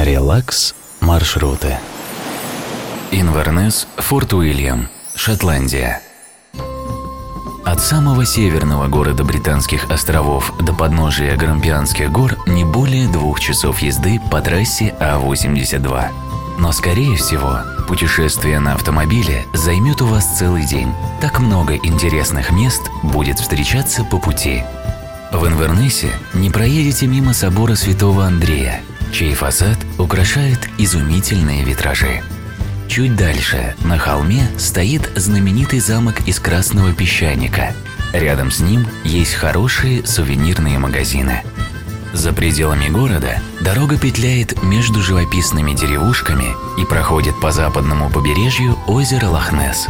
Релакс маршруты. Инвернес, Форт Уильям, Шотландия. От самого северного города Британских островов до подножия Грампианских гор не более двух часов езды по трассе А-82. Но, скорее всего, путешествие на автомобиле займет у вас целый день. Так много интересных мест будет встречаться по пути. В Инвернесе не проедете мимо собора Святого Андрея, чей фасад украшает изумительные витражи. Чуть дальше, на холме, стоит знаменитый замок из красного песчаника. Рядом с ним есть хорошие сувенирные магазины. За пределами города дорога петляет между живописными деревушками и проходит по западному побережью озера Лохнес.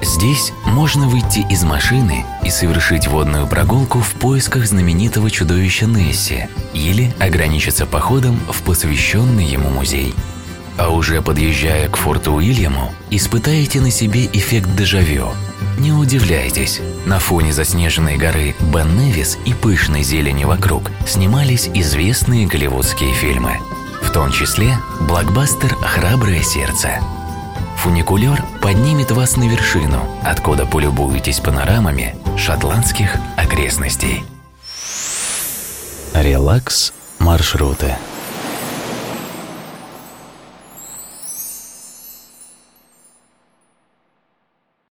Здесь можно выйти из машины и совершить водную прогулку в поисках знаменитого чудовища Несси или ограничиться походом в посвященный ему музей. А уже подъезжая к форту Уильяму, испытаете на себе эффект дежавю. Не удивляйтесь, на фоне заснеженной горы Бен Невис и пышной зелени вокруг снимались известные голливудские фильмы. В том числе блокбастер «Храброе сердце». Фуникулер поднимет вас на вершину, откуда полюбуетесь панорамами шотландских окрестностей. Релакс маршруты.